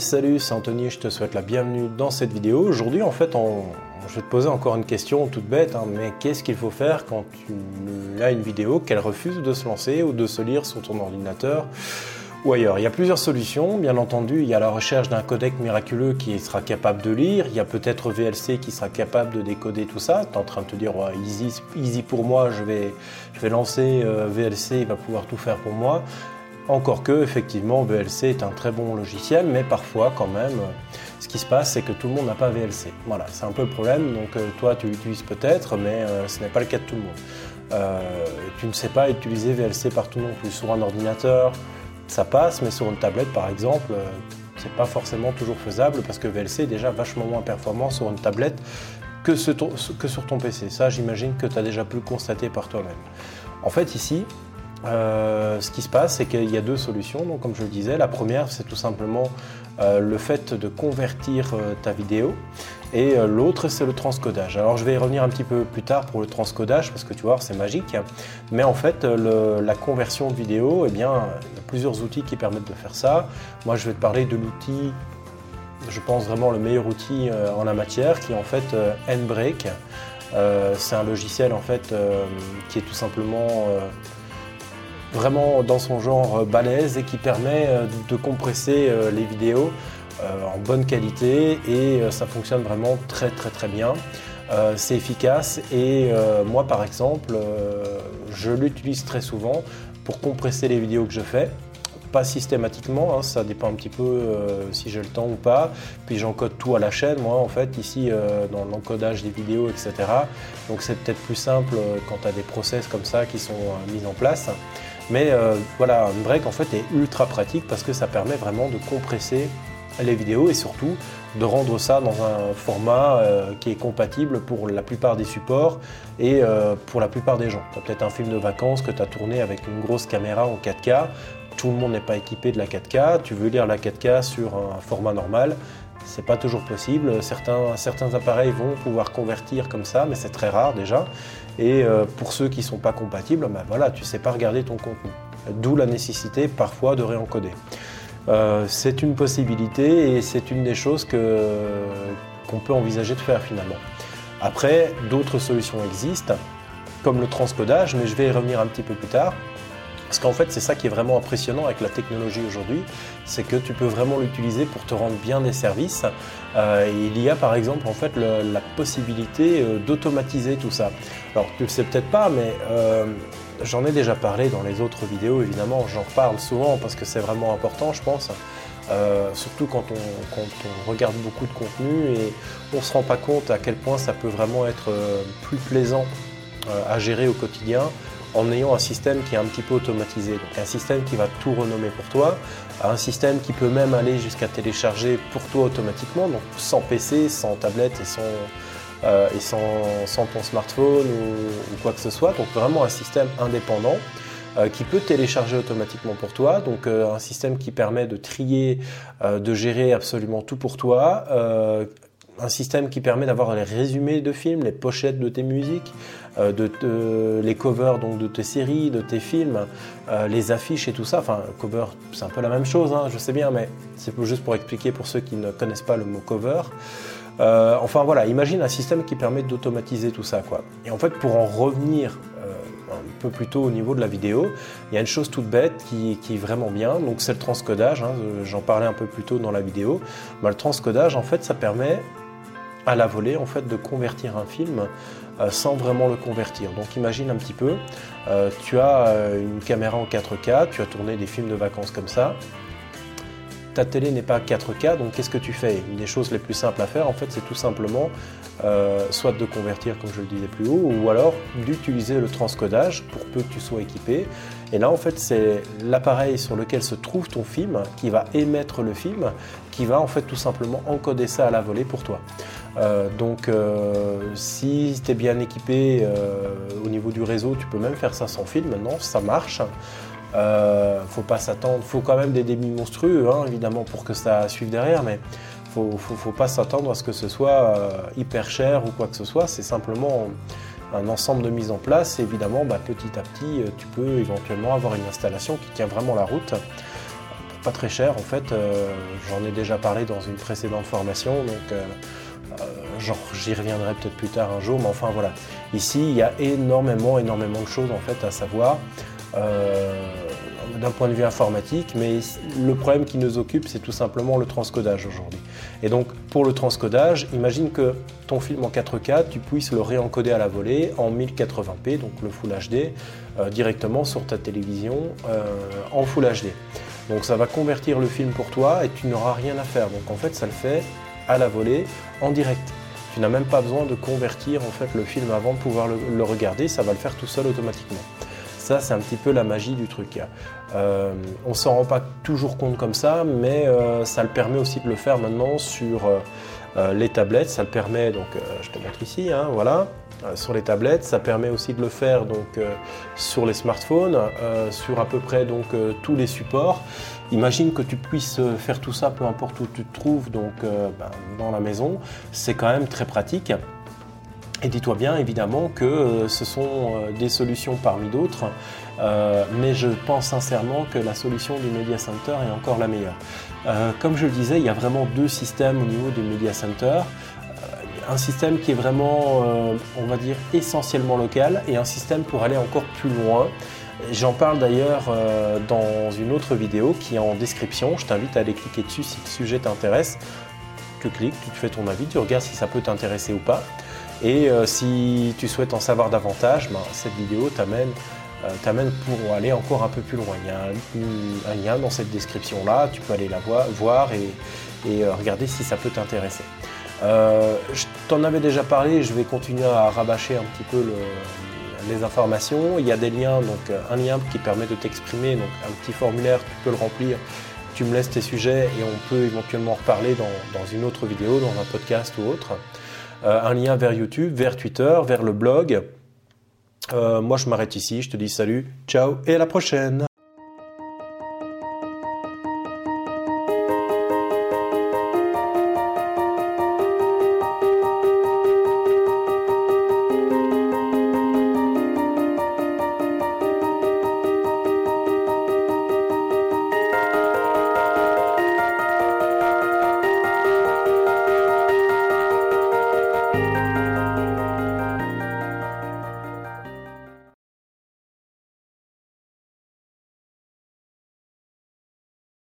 Salut, c'est Anthony, je te souhaite la bienvenue dans cette vidéo. Aujourd'hui, en fait, je vais te poser encore une question toute bête, hein, mais qu'est-ce qu'il faut faire quand tu as une vidéo qu'elle refuse de se lancer ou de se lire sur ton ordinateur ou ailleurs? Il y a plusieurs solutions, bien entendu. Il y a la recherche d'un codec miraculeux qui sera capable de lire. Il y a peut-être VLC qui sera capable de décoder tout ça. Tu es en train de te dire, easy, easy pour moi, je vais, je vais lancer euh, VLC, il va pouvoir tout faire pour moi. Encore que, effectivement, VLC est un très bon logiciel, mais parfois, quand même, ce qui se passe, c'est que tout le monde n'a pas VLC. Voilà, c'est un peu le problème. Donc, euh, toi, tu l'utilises peut-être, mais euh, ce n'est pas le cas de tout le monde. Euh, tu ne sais pas utiliser VLC partout non plus. Sur un ordinateur, ça passe, mais sur une tablette, par exemple, c'est pas forcément toujours faisable parce que VLC est déjà vachement moins performant sur une tablette que, que sur ton PC. Ça, j'imagine que tu as déjà pu le constater par toi-même. En fait, ici, euh, ce qui se passe, c'est qu'il y a deux solutions. Donc, comme je le disais, la première, c'est tout simplement euh, le fait de convertir euh, ta vidéo. Et l'autre, c'est le transcodage. Alors, je vais y revenir un petit peu plus tard pour le transcodage, parce que tu vois, c'est magique. Mais en fait, la conversion vidéo, eh bien, il y a plusieurs outils qui permettent de faire ça. Moi, je vais te parler de l'outil, je pense vraiment le meilleur outil en la matière, qui est en fait Nbreak. c'est un logiciel en fait qui est tout simplement vraiment dans son genre euh, balèze et qui permet euh, de compresser euh, les vidéos en bonne qualité et ça fonctionne vraiment très très très bien. c'est efficace et moi par exemple je l'utilise très souvent pour compresser les vidéos que je fais pas systématiquement, hein, ça dépend un petit peu si j'ai le temps ou pas. Puis j'encode tout à la chaîne, moi en fait, ici dans l'encodage des vidéos, etc. Donc c'est peut-être plus simple quand tu as des process comme ça qui sont mis en place. Mais euh, voilà, un break en fait est ultra pratique parce que ça permet vraiment de compresser les vidéos et surtout de rendre ça dans un format euh, qui est compatible pour la plupart des supports et euh, pour la plupart des gens. Tu as peut-être un film de vacances que tu as tourné avec une grosse caméra en 4K, tout le monde n'est pas équipé de la 4K, tu veux lire la 4K sur un format normal, c'est pas toujours possible. Certains, certains appareils vont pouvoir convertir comme ça, mais c'est très rare déjà. Et euh, pour ceux qui ne sont pas compatibles, ben voilà, tu ne sais pas regarder ton contenu. D'où la nécessité parfois de réencoder. Euh, c'est une possibilité et c'est une des choses qu'on peut envisager de faire finalement. Après, d'autres solutions existent, comme le transcodage, mais je vais y revenir un petit peu plus tard. Parce qu'en fait, c'est ça qui est vraiment impressionnant avec la technologie aujourd'hui, c'est que tu peux vraiment l'utiliser pour te rendre bien des services. Euh, il y a par exemple en fait la possibilité euh, d'automatiser tout ça. Alors tu le sais peut-être pas, mais euh, j'en ai déjà parlé dans les autres vidéos. Évidemment, j'en reparle souvent parce que c'est vraiment important, je pense. surtout quand on, quand on, regarde beaucoup de contenu et on ne se rend pas compte à quel point ça peut vraiment être plus plaisant à gérer au quotidien en ayant un système qui est un petit peu automatisé. Donc un système qui va tout renommer pour toi, un système qui peut même aller jusqu'à télécharger pour toi automatiquement, donc sans PC, sans tablette et sans, euh, ton smartphone ou, quoi que ce soit. Donc vraiment un système indépendant. Euh, qui peut télécharger automatiquement pour toi, donc euh, un système qui permet de trier, de gérer absolument tout pour toi, un système qui permet d'avoir les résumés de films, les pochettes de tes musiques, euh, de, les covers donc de tes séries, de tes films, euh, les affiches et tout ça. Enfin, cover, c'est un peu la même chose, hein, je sais bien, mais c'est juste pour expliquer pour ceux qui ne connaissent pas le mot cover. Euh, enfin voilà, imagine un système qui permet d'automatiser tout ça, quoi. Et en fait, pour en revenir un peu plus tôt au niveau de la vidéo, il y a une chose toute bête qui, est vraiment bien, donc c'est le transcodage, hein, j'en parlais un peu plus tôt dans la vidéo. Bah, le transcodage, en fait, ça permet à la volée en fait de convertir un film euh, sans vraiment le convertir. Donc imagine un petit peu, euh, tu as euh, une caméra en 4K, tu as tourné des films de vacances comme ça. Ta télé n'est pas 4K, donc qu'est-ce que tu fais? Une des choses les plus simples à faire, en fait, c'est tout simplement soit de convertir, comme je le disais plus haut, ou alors d'utiliser le transcodage pour peu que tu sois équipé. Et là, en fait, c'est l'appareil sur lequel se trouve ton film qui va émettre le film, qui va en fait tout simplement encoder ça à la volée pour toi. Euh, donc euh, si tu es bien équipé euh, au niveau du réseau, tu peux même faire ça sans fil maintenant, ça marche. faut pas s'attendre, faut quand même des débits monstrueux hein, évidemment pour que ça suive derrière, mais faut, faut, faut pas s'attendre à ce que ce soit hyper cher ou quoi que ce soit, c'est simplement un ensemble de mise en place. évidemment, bah, petit à petit, tu peux éventuellement avoir une installation qui tient vraiment la route pas très cher en fait. J'en ai déjà parlé dans une précédente formation, donc j'y reviendrai peut-être plus tard un jour, mais enfin voilà. Ici, il y a énormément, énormément de choses en fait à savoir d'un point de vue informatique, mais le problème qui nous occupe, c'est tout simplement le transcodage aujourd'hui. Et donc, pour le transcodage, imagine que ton film en 4K, tu puisses le réencoder à la volée en 1080p, donc le Full HD, euh, directement sur ta télévision euh, en Full HD. Donc, ça va convertir le film pour toi et tu n'auras rien à faire. Donc, en fait, ça le fait à la volée, en direct. Tu n'as même pas besoin de convertir en fait le film avant de pouvoir le regarder, ça va le faire tout seul automatiquement. Ça, c'est un petit peu la magie du truc. Euh, on s'en rend pas toujours compte comme ça, mais euh, ça le permet aussi de le faire maintenant sur euh, les tablettes. Ça le permet, donc je te montre ici, hein, voilà, sur les tablettes. Ça permet aussi de le faire donc sur les smartphones, sur à peu près donc tous les supports. Imagine que tu puisses faire tout ça, peu importe où tu te trouves, donc ben, dans la maison. C'est quand même très pratique. Et dis-toi bien évidemment que euh, ce sont euh, des solutions parmi d'autres, euh, mais je pense sincèrement que la solution du Media Center est encore la meilleure. comme je le disais, il y a vraiment deux systèmes au niveau du Media Center. un système qui est vraiment, on va dire, essentiellement local et un système pour aller encore plus loin. J'en parle d'ailleurs dans une autre vidéo qui est en description. Je t'invite à aller cliquer dessus si le sujet t'intéresse. Tu cliques, tu te fais ton avis, tu regardes si ça peut t'intéresser ou pas. Et euh, si tu souhaites en savoir davantage, ben, cette vidéo t'amène euh, pour aller encore un peu plus loin. Il y a un, lien dans cette description-là, tu peux aller la voir, et, euh, regarder si ça peut t'intéresser. je t'en avais déjà parlé, je vais continuer à rabâcher un petit peu les informations. Il y a des liens, donc un lien qui permet de t'exprimer, donc un petit formulaire, tu peux le remplir. Tu me laisses tes sujets et on peut éventuellement en reparler dans une autre vidéo, dans un podcast ou autre. Euh, un lien vers YouTube, vers Twitter, vers le blog. Euh, moi, je m'arrête ici. Je te dis salut, ciao et à la prochaine.